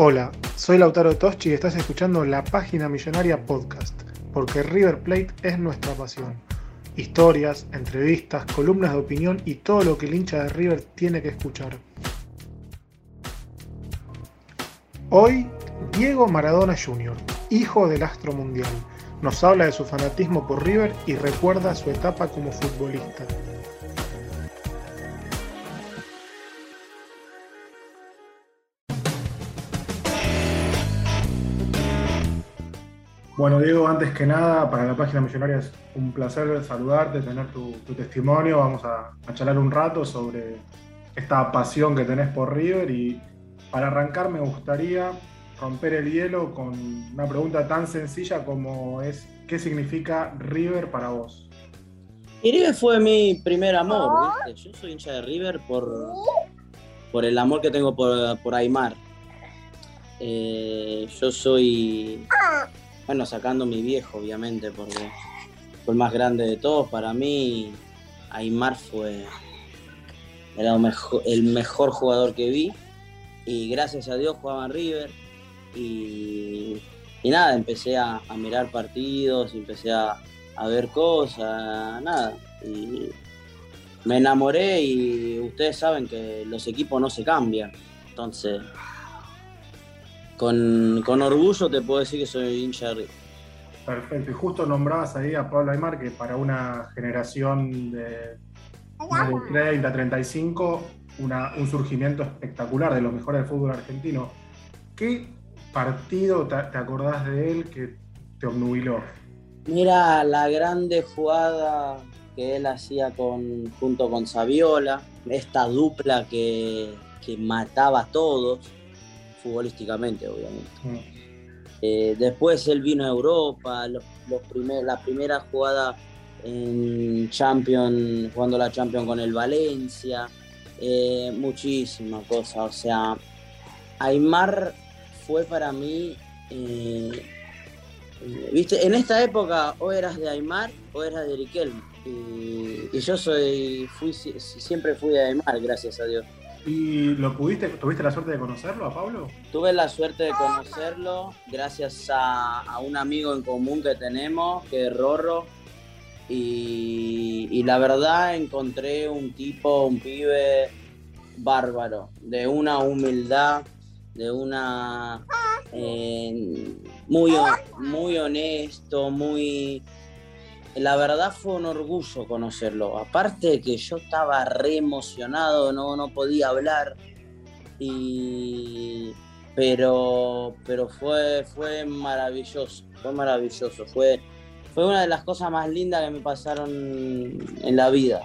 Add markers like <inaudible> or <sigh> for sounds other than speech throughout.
Hola, soy Lautaro Toschi y estás escuchando la página Millonaria Podcast, porque River Plate es nuestra pasión. Historias, entrevistas, columnas de opinión y todo lo que el hincha de River tiene que escuchar. Hoy, Diego Maradona Jr., hijo del astro mundial, nos habla de su fanatismo por River y recuerda su etapa como futbolista. Bueno, Diego, antes que nada, para la página Millonaria es un placer saludarte, tener tu, testimonio. Vamos a, charlar un rato sobre esta pasión que tenés por River y para arrancar me gustaría romper el hielo con una pregunta tan sencilla como es ¿qué significa River para vos? River fue mi primer amor, ¿viste? Yo soy hincha de River por, por el amor que tengo por, por Aymar. Eh, yo soy bueno, sacando mi viejo, obviamente, porque fue el más grande de todos. Para mí, Aymar fue era el mejor, jugador que vi. Y gracias a Dios jugaba en River. Y, nada, empecé a, mirar partidos, empecé a, ver cosas, nada. Y me enamoré y ustedes saben que los equipos no se cambian. Entonces, con, orgullo te puedo decir que soy hincha de Perfecto, y justo nombrabas ahí a Pablo Aymar, que para una generación de, 30, 35, un surgimiento espectacular de los mejores del fútbol argentino. ¿Qué partido te, acordás de él que te obnubiló? Mira, la grande jugada que él hacía con, junto con Saviola, esta dupla que, que mataba a todos futbolísticamente, obviamente. Mm. Eh, después él vino a Europa, los, la primera jugada en Champions, jugando la Champions con el Valencia, eh, muchísimas cosas. O sea, Aymar fue para mí, eh, viste, en esta época o eras de Aymar o eras de Riquelme. Y, y yo soy, fui, siempre fui de Aymar, gracias a Dios. ¿Y lo pudiste, tuviste la suerte de conocerlo a Pablo? Tuve la suerte de conocerlo gracias a, un amigo en común que tenemos, que es Rorro. Y, la verdad encontré un tipo, un pibe bárbaro, de una humildad, de una... Eh, muy, muy honesto, muy la verdad fue un orgullo conocerlo. Aparte de que yo estaba re emocionado, no, no podía hablar. Y, pero pero fue, fue maravilloso, fue maravilloso. Fue, fue una de las cosas más lindas que me pasaron en la vida.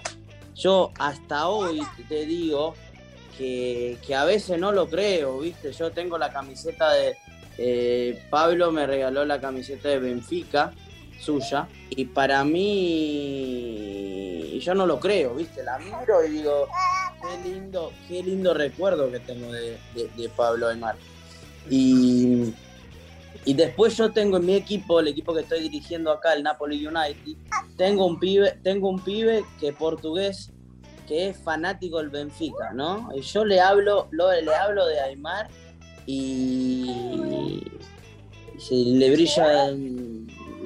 Yo hasta hoy te digo que, a veces no lo creo, ¿viste? Yo tengo la camiseta de... Eh, Pablo me regaló la camiseta de Benfica suya. Y para mí, yo no lo creo, ¿viste? La miro y digo, qué lindo, qué lindo recuerdo que tengo de, Pablo Aymar. Y, y después yo tengo en mi equipo, el equipo que estoy dirigiendo acá, el Napoli United, tengo un pibe, tengo un pibe que es portugués, que es fanático del Benfica, ¿no? Y yo le hablo, le hablo de Aymar y se le brilla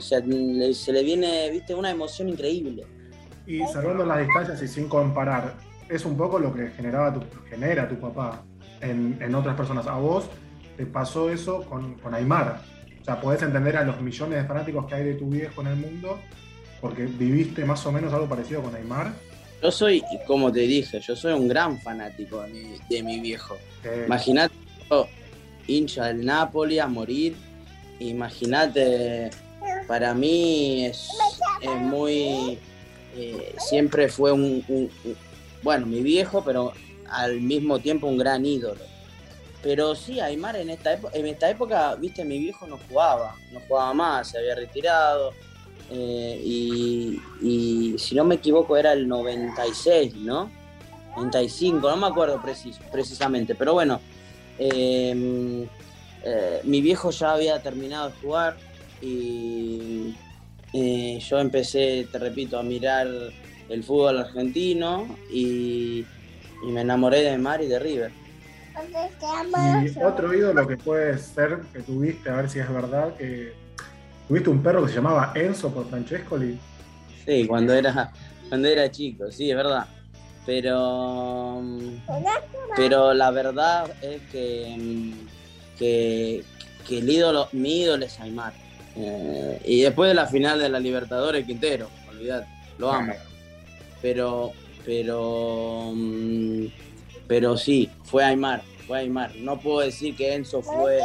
se le viene, viste, una emoción increíble. Y salvando las distancias y sin comparar, es un poco lo que generaba tu, genera tu papá en, otras personas. A vos te pasó eso con, con Aymar. O sea, podés entender a los millones de fanáticos que hay de tu viejo en el mundo, porque viviste más o menos algo parecido con Aymar. yo soy, como te dije, yo soy un gran fanático de mi, viejo. Imagínate, hincha del Napoli a morir. Imagínate, para mí es, muy. Eh, siempre fue un, Bueno, mi viejo, pero al mismo tiempo un gran ídolo. Pero sí, Aymar en esta, época, en esta época, viste, mi viejo no jugaba, no jugaba más, se había retirado. Eh, y, si no me equivoco era el 96, ¿no? 95, no me acuerdo precisamente, pero bueno, eh, mi viejo ya había terminado de jugar y eh, yo empecé, te repito, a mirar el fútbol argentino y, me enamoré de Mar y de River. Y otro ídolo que puede ser que tuviste, a ver si es verdad, que ¿Tuviste un perro que se llamaba Enzo por Francescoli? Sí, cuando era, cuando era chico, sí, es verdad. Pero, pero la verdad es que, que, el ídolo, mi ídolo es Aymar. Eh, y después de la final de la Libertadores, Quintero, olvidate, lo amo. Pero, pero, pero sí, fue Aymar, fue Aymar. No puedo decir que Enzo fue,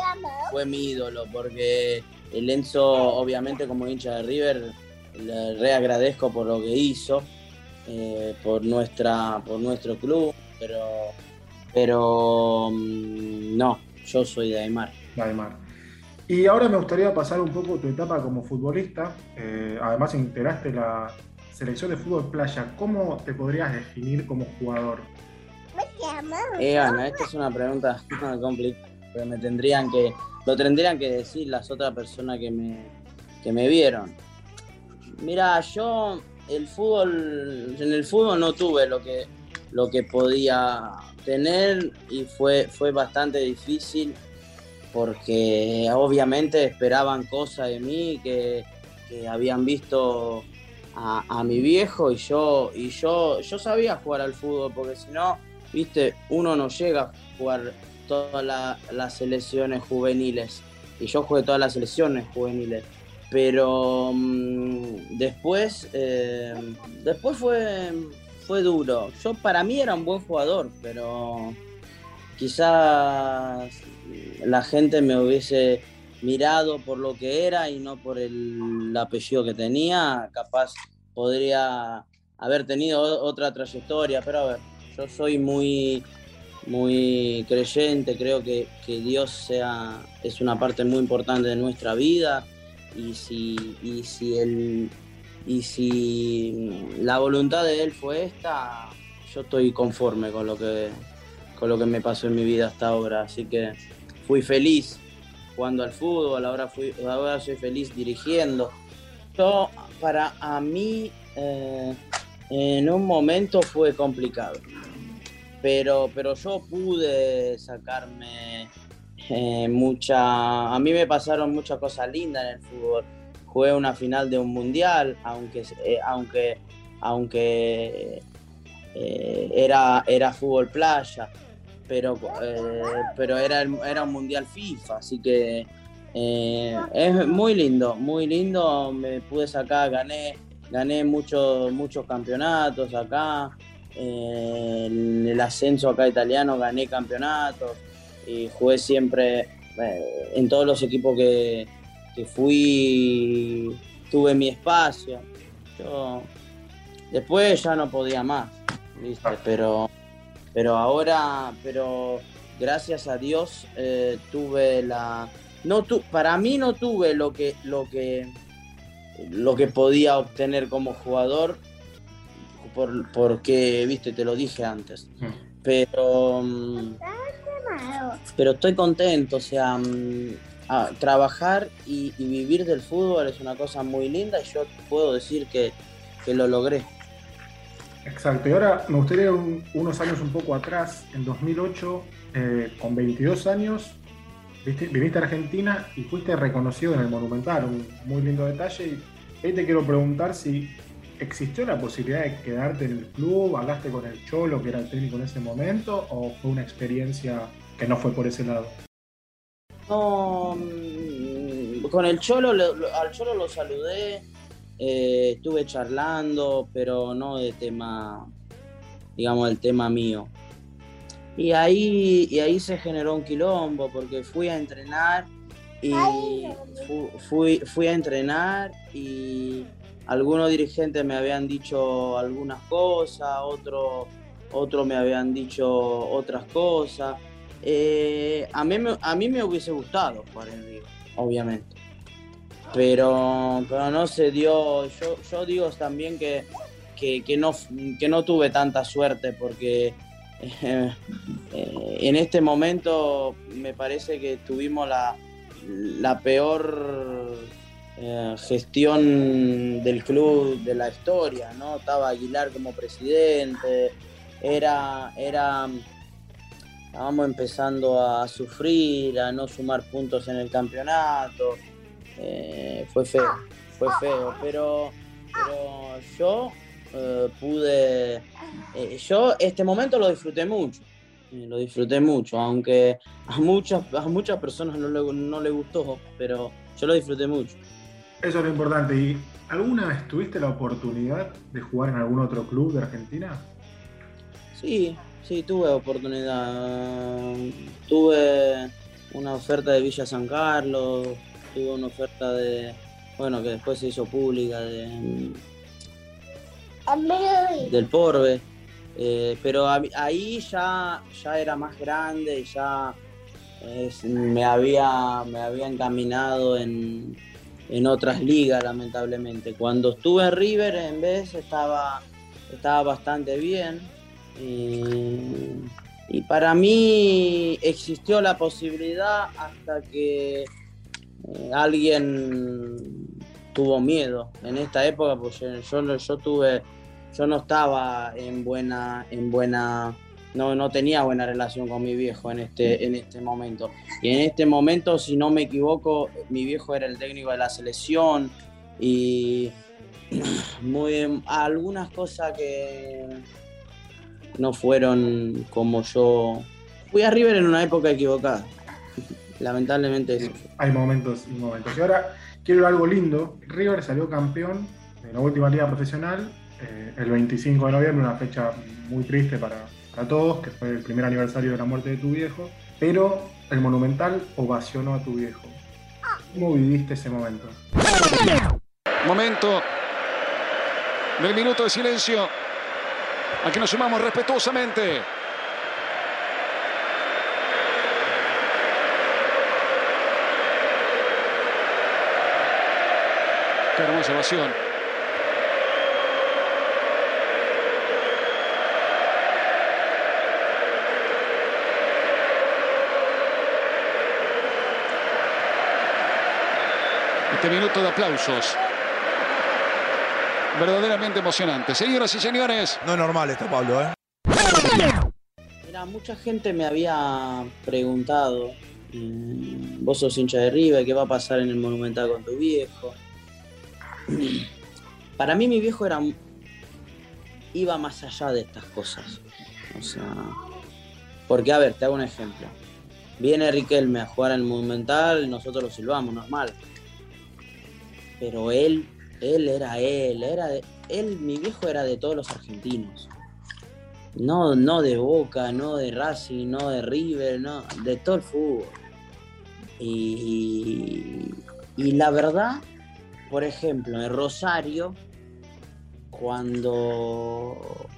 fue mi ídolo, porque el Enzo, obviamente, como hincha de River, le reagradezco por lo que hizo, eh, por, nuestra, por nuestro club, pero, pero mm, no, yo soy de Aymar. De Aymar. Y ahora me gustaría pasar un poco tu etapa como futbolista. Eh, además, integraste la selección de fútbol playa. ¿Cómo te podrías definir como jugador? Eh, Ana, esta es una pregunta <laughs> complicada, pero me tendrían que lo tendrían que decir las otras personas que me, me vieron. Mira, yo el fútbol, en el fútbol no tuve lo que, lo que podía tener y fue, fue bastante difícil porque obviamente esperaban cosas de mí que, habían visto a, mi viejo y yo y yo yo sabía jugar al fútbol porque si no viste uno no llega a jugar todas las selecciones juveniles. Y yo jugué todas las selecciones juveniles. Pero mm, después, eh, después fue, fue duro. Yo para mí era un buen jugador, pero quizás la gente me hubiese mirado por lo que era y no por el apellido que tenía. Capaz podría haber tenido otra trayectoria, pero a ver, yo soy muy muy creyente, creo que, Dios sea, es una parte muy importante de nuestra vida y si, y si, y si la voluntad de Él fue esta, yo estoy conforme con lo que, con lo que me pasó en mi vida hasta ahora, así que fui feliz jugando al fútbol, ahora, fui, ahora soy feliz dirigiendo. Yo, para a mí, eh, en un momento fue complicado pero, pero yo pude sacarme eh, mucha... A mí me pasaron muchas cosas lindas en el fútbol. Jugué una final de un mundial, aunque, eh, aunque, aunque era, era fútbol playa, pero, pero era, era un mundial FIFA, así que es muy lindo, muy lindo. Me pude sacar, gané, gané muchos, muchos campeonatos acá en el ascenso acá italiano gané campeonatos y jugué siempre eh, en todos los equipos que, fui, tuve mi espacio. después ya no podía más, Pero, pero ahora, pero gracias a Dios eh, tuve la... No tu, para mí no tuve lo que, lo que, lo que podía obtener como jugador por, porque, viste, te lo dije antes. Hmm. Pero, mm, pero estoy contento, o sea, mm, trabajar y, vivir del fútbol es una cosa muy linda y yo puedo decir que, lo logré. Exacto, y ahora me gustaría unos años un poco atrás, en 2008, eh, con 22 años, viniste a Argentina y fuiste reconocido en el Monumental, un muy lindo detalle. Y ahí te quiero preguntar si ¿Existió la posibilidad de quedarte en el club? ¿Hablaste con el Cholo, que era el técnico en ese momento? ¿O fue una experiencia que no fue por ese lado? No, mm, con el Cholo, al Cholo lo saludé, eh, estuve charlando, pero no de tema, digamos, el tema mío. Y ahí, y ahí se generó un quilombo porque fui a entrenar y fui, fui a entrenar y algunos dirigentes me habían dicho algunas cosas, otros otro me habían dicho otras cosas. Eh, a, mí, a mí me hubiese gustado jugar en River, obviamente. Pero, pero no se dio. Yo, yo digo también que, que, no, que no tuve tanta suerte porque <laughs> eh, en este momento me parece que tuvimos la, la peor eh, gestión del club de la historia, ¿no? Estaba Aguilar como presidente, era, era, estábamos empezando a sufrir, a no sumar puntos en el campeonato, eh, fue feo, fue feo, pero, pero yo eh, pude, yo este momento lo disfruté mucho lo disfruté mucho, aunque a muchas, a muchas personas no le, no le gustó, pero yo lo disfruté mucho. Eso es lo importante. ¿Y alguna vez tuviste la oportunidad de jugar en algún otro club de Argentina? Sí, sí, tuve oportunidad. Tuve una oferta de Villa San Carlos, tuve una oferta de, bueno, que después se hizo pública de del Porbe eh, pero ahí ya, ya era más grande y ya me, había, me había encaminado en, otras ligas, lamentablemente. Cuando estuve en River, en vez, estaba, estaba bastante bien. Y, para mí existió la posibilidad hasta que alguien tuvo miedo. En esta época, pues yo, yo tuve yo no estaba en buena, en buena, no, no tenía buena relación con mi viejo en este, en este momento. Y en este momento, si no me equivoco, mi viejo era el técnico de la selección y <clears throat> muy, algunas cosas que no fueron como yo. Fui a River en una época equivocada. <laughs> Lamentablemente eso. Hay momentos y momentos. Y ahora quiero algo lindo. River salió campeón en la última liga profesional eh, el 25 de noviembre, una fecha muy triste para, todos, que fue el primer aniversario de la muerte de tu viejo, pero el Monumental ovacionó a tu viejo. ¿Cómo viviste ese momento? Momento del minuto de silencio. Aquí nos sumamos respetuosamente. Qué hermosa ovación. este minuto de aplausos. Verdaderamente emocionante. Señoras y señores. No es normal esto, Pablo, ¿eh? Mira, mucha gente me había preguntado, mm, vos sos hincha de River, ¿qué va a pasar en el Monumental con tu viejo? Para mí mi viejo era iba más allá de estas cosas. O sea, porque a ver, te hago un ejemplo. Viene Riquelme a jugar al Monumental, nosotros lo silbamos, normal pero él, él era él, era él, mi viejo era de todos los argentinos. No, no de Boca, no de Racing, no de River, no, de todo el fútbol. Y, y la verdad, por ejemplo, en Rosario, cuando,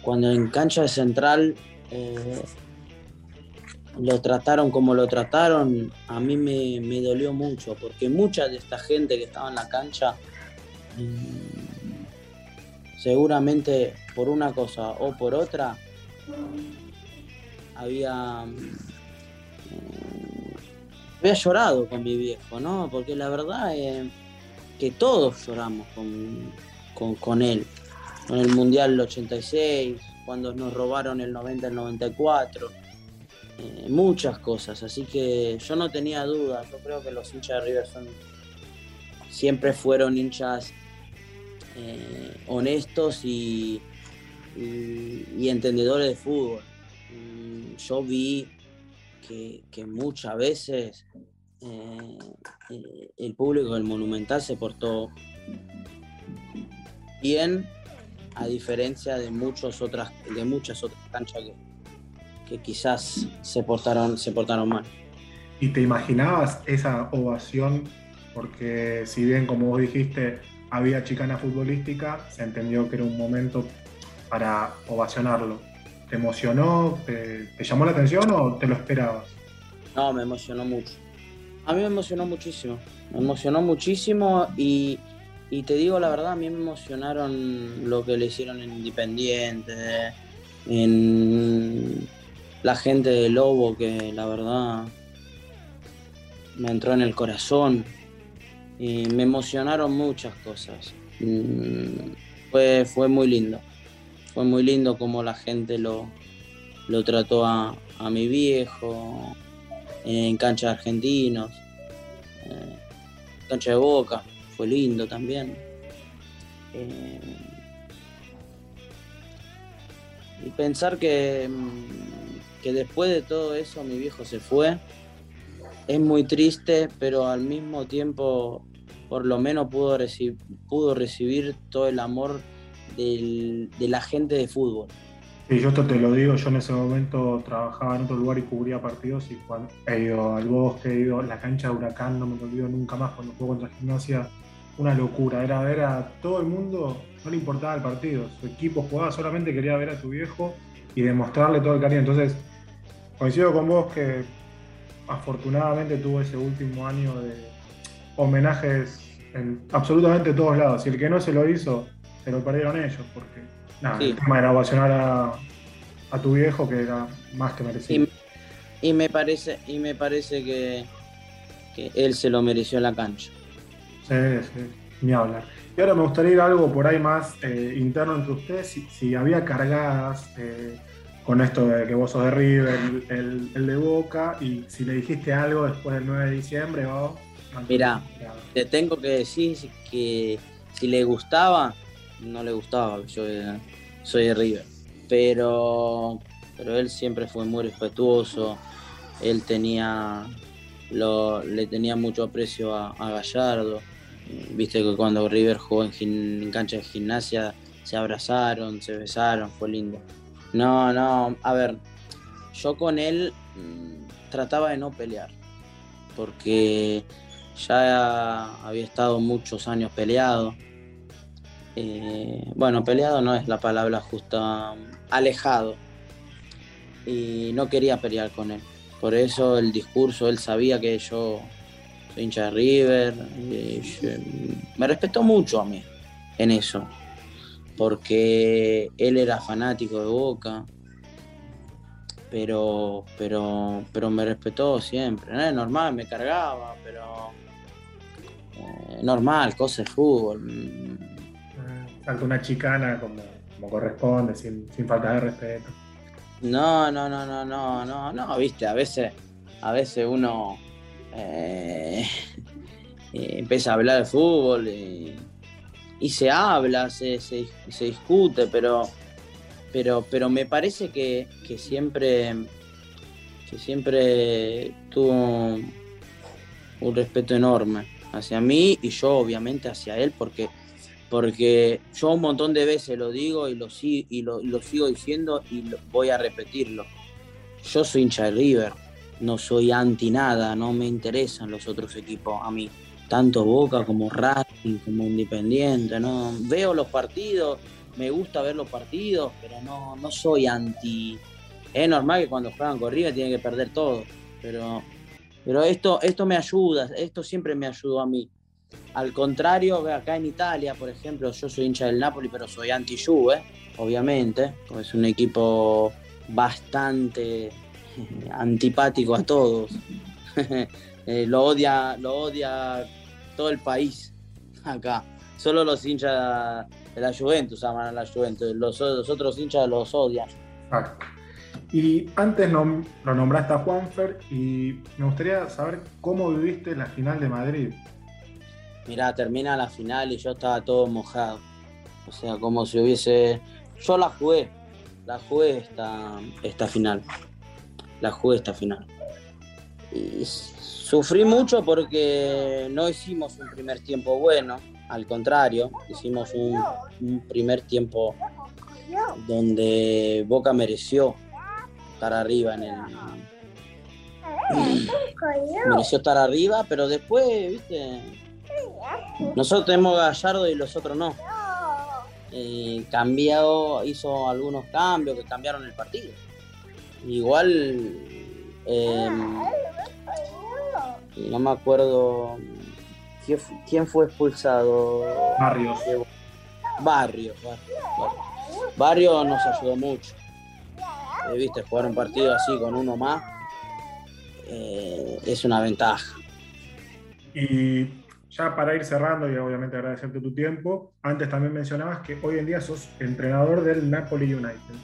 cuando en cancha de central eh, lo trataron como lo trataron, a mí me, dolió mucho, porque mucha de esta gente que estaba en la cancha, mm, seguramente por una cosa o por otra, había, había llorado con mi viejo, ¿no? Porque la verdad es que todos lloramos con, con, con él, con el Mundial del 86, cuando nos robaron el 90, el 94 eh, muchas cosas, así que yo no tenía dudas, yo creo que los hinchas de River son, siempre fueron hinchas eh, honestos y, y, entendedores de fútbol. Mm, yo vi que, muchas veces eh, el público del Monumental se portó bien a diferencia de, muchos otras, de muchas otras canchas que, que quizás se portaron, se portaron mal. ¿Y te imaginabas esa ovación? Porque si bien, como vos dijiste, había chicana futbolística, se entendió que era un momento para ovacionarlo. ¿Te emocionó? ¿Te, llamó la atención o te lo esperabas? No, me emocionó mucho. A mí me emocionó muchísimo. Me emocionó muchísimo y, y te digo la verdad, a mí me emocionaron lo que le hicieron en Independiente, en la gente de Lobo, que la verdad me entró en el corazón. Y me emocionaron muchas cosas. Mm, fue, fue muy lindo. Fue muy lindo como la gente lo, lo trató a, mi viejo, en cancha de argentinos, eh, cancha de boca, fue lindo también. Eh, y pensar que, mm, que después de todo eso mi viejo se fue, es muy triste, pero al mismo tiempo por lo menos pudo, pudo recibir todo el amor de la gente de fútbol. Sí, yo esto te lo digo, yo en ese momento trabajaba en otro lugar y cubría partidos y he ido al bosque, he ido a la cancha de Huracán, no me olvido nunca más cuando juego contra Gimnasia, una locura, era ver a todo el mundo, no le importaba el partido, su equipo jugaba, solamente quería ver a tu viejo y demostrarle todo el cariño. Entonces, coincido con vos que afortunadamente tuvo ese último año de homenajes en absolutamente todos lados. Y el que no se lo hizo, se lo perdieron ellos, porque nada, el tema era ovacionar a, tu viejo, que era más que merecido. Y, me parece, y me parece que, que, él se lo mereció en la cancha. Sí, sí, ni hablar. Y ahora me gustaría ir a algo por ahí más eh, interno entre ustedes, si, había cargadas eh, con esto de que vos sos de River, el, el, de Boca, y si le dijiste algo después del 9 de diciembre o... Mira, te tengo que decir que si le gustaba, no le gustaba, yo soy de River. Pero, pero él siempre fue muy respetuoso, él tenía, lo, le tenía mucho aprecio a, Gallardo. Viste que cuando River jugó en, cancha de gimnasia se abrazaron, se besaron, fue lindo. No, no, a ver, yo con él mm, trataba de no pelear, porque ya había estado muchos años peleado. Eh, bueno, peleado no es la palabra justa, alejado. Y no quería pelear con él. Por eso el discurso, él sabía que yo soy hincha de River. me respetó mucho a mí en eso. Porque él era fanático de Boca. Pero, pero, pero me respetó siempre. normal, me cargaba, pero eh, normal, cosa de fútbol. Salta una chicana como, corresponde, sin, falta de respeto. No, no, no, no, no, no, no, viste, a veces, a veces uno eh, <laughs> eh, empieza a hablar de fútbol y, se habla, se, discute, pero, pero, pero me parece que, que siempre que siempre tuvo un respeto enorme hacia mí y yo obviamente hacia él, porque, porque yo un montón de veces lo digo y lo, y lo, sigo diciendo y voy a repetirlo. Yo soy hincha de River, no soy anti nada, no me interesan los otros equipos a mí, tanto Boca como Racing, como Independiente, no veo los partidos, me gusta ver los partidos, pero no, no soy anti. Es normal que cuando juegan con River tienen que perder todo, pero pero esto, esto me ayuda, esto siempre me ayudó a mí. Al contrario, acá en Italia, por ejemplo, yo soy hincha del Napoli, pero soy anti-Juve, obviamente, es un equipo bastante antipático a todos. <laughs> Eh, lo, odia, lo odia todo el país acá. Solo los hinchas de la Juventus aman a la Juventus, los, otros hinchas los odian. Y antes lo nombraste a Juanfer y me gustaría saber cómo viviste la final de Madrid. Mirá, termina la final y yo estaba todo mojado. O sea, como si hubiese... Yo la jugué, la jugué esta, esta final. La jugué esta final. Y sufrí mucho porque no hicimos un primer tiempo bueno. al contrario, hicimos un, un primer tiempo donde Boca mereció estar arriba en el, mereció estar arriba, pero después, viste, nosotros tenemos Gallardo y los otros no. Eh, cambiado, hizo algunos cambios que cambiaron el partido. Igual, eh, no me acuerdo quién, fu- quién fue expulsado. Barrios. Barrio, Barrio, Barrio nos ayudó mucho. Eh, Viste, jugar un partido así con uno más es una ventaja. Y ya para ir cerrando y obviamente agradecerte tu tiempo, antes también mencionabas que hoy en día sos entrenador del Napoli United.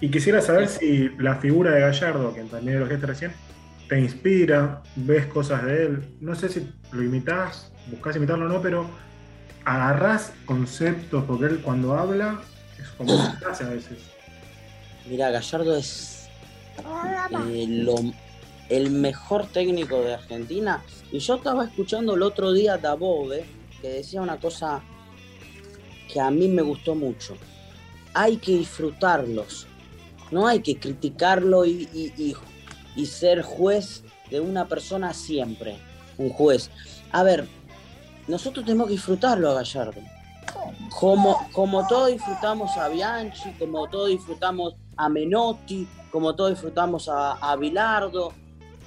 Y quisiera saber si la figura de Gallardo, que también lo dijiste recién, te inspira, ves cosas de él. No sé si lo imitas, buscas imitarlo o no, pero agarrás conceptos, porque él cuando habla es como una frase a veces. Mira, Gallardo es eh, lo- el mejor técnico de Argentina. Y yo estaba escuchando el otro día a Dabove que decía una cosa que a mí me gustó mucho. Hay que disfrutarlos. No hay que criticarlo y, y- y- ser juez de una persona siempre. Un juez. A ver, nosotros tenemos que disfrutarlo a Gallardo. Como, como todos disfrutamos a Bianchi, como todos disfrutamos a Menotti, como todos disfrutamos a, a Bilardo,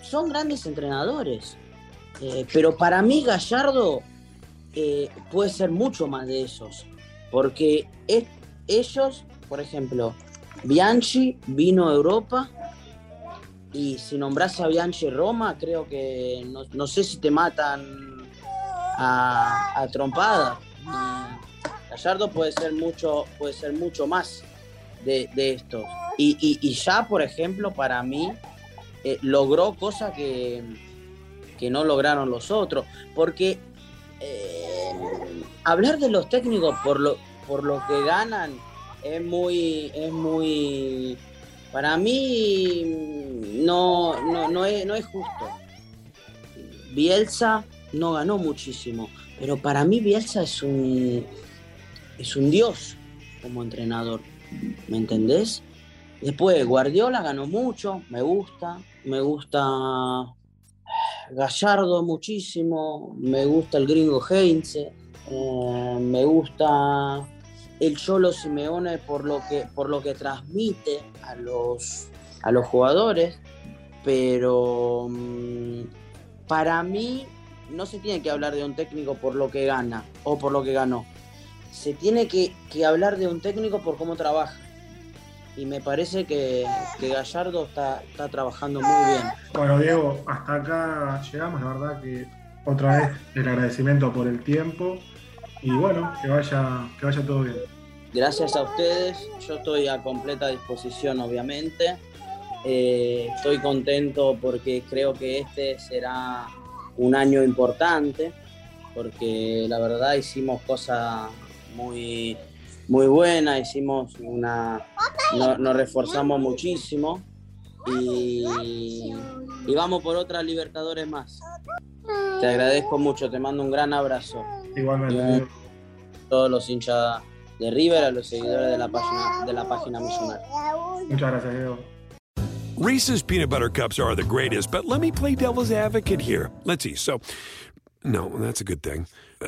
son grandes entrenadores. Eh, pero para mí Gallardo eh, puede ser mucho más de esos. Porque es- ellos, por ejemplo, Bianchi vino a Europa y si nombras a Bianchi Roma, creo que no, no sé si te matan a, a trompada. Gallardo puede ser mucho, puede ser mucho más de, de estos. Y- y ya, por ejemplo, para mí, eh, logró cosas que, que no lograron los otros. Porque eh, hablar de los técnicos por lo, por lo que ganan es muy, es muy, para mí no, no, no es, no es justo. Bielsa no ganó muchísimo, pero para mí Bielsa es un, es un dios como entrenador, ¿me entendés? Después Guardiola ganó mucho, me gusta, me gusta Gallardo muchísimo, me gusta el gringo Heinze, eh, me gusta el Cholo Simeone por lo que, por lo que transmite a los, a los jugadores, pero mm, para mí no se tiene que hablar de un técnico por lo que gana o por lo que ganó. Se tiene que, que hablar de un técnico por cómo trabaja. Y me parece que, que Gallardo está, está trabajando muy bien. Bueno, Diego, hasta acá llegamos. La verdad que otra vez el agradecimiento por el tiempo. Y bueno, que vaya, que vaya todo bien. Gracias a ustedes, yo estoy a completa disposición, obviamente. Eh, estoy contento porque creo que este será un año importante, porque la verdad hicimos cosas muy, muy buenas, hicimos una, no- nos reforzamos muchísimo y, y vamos por otras Libertadores más. Te agradezco mucho, te mando un gran abrazo Igualmente, todos los hinchas de River, a los seguidores de la página, de la página millonaria. Muchas gracias, Diego. Reese's peanut butter cups are the greatest, but let me play devil's advocate here. Let's see. So, no, that's a good thing. Uh,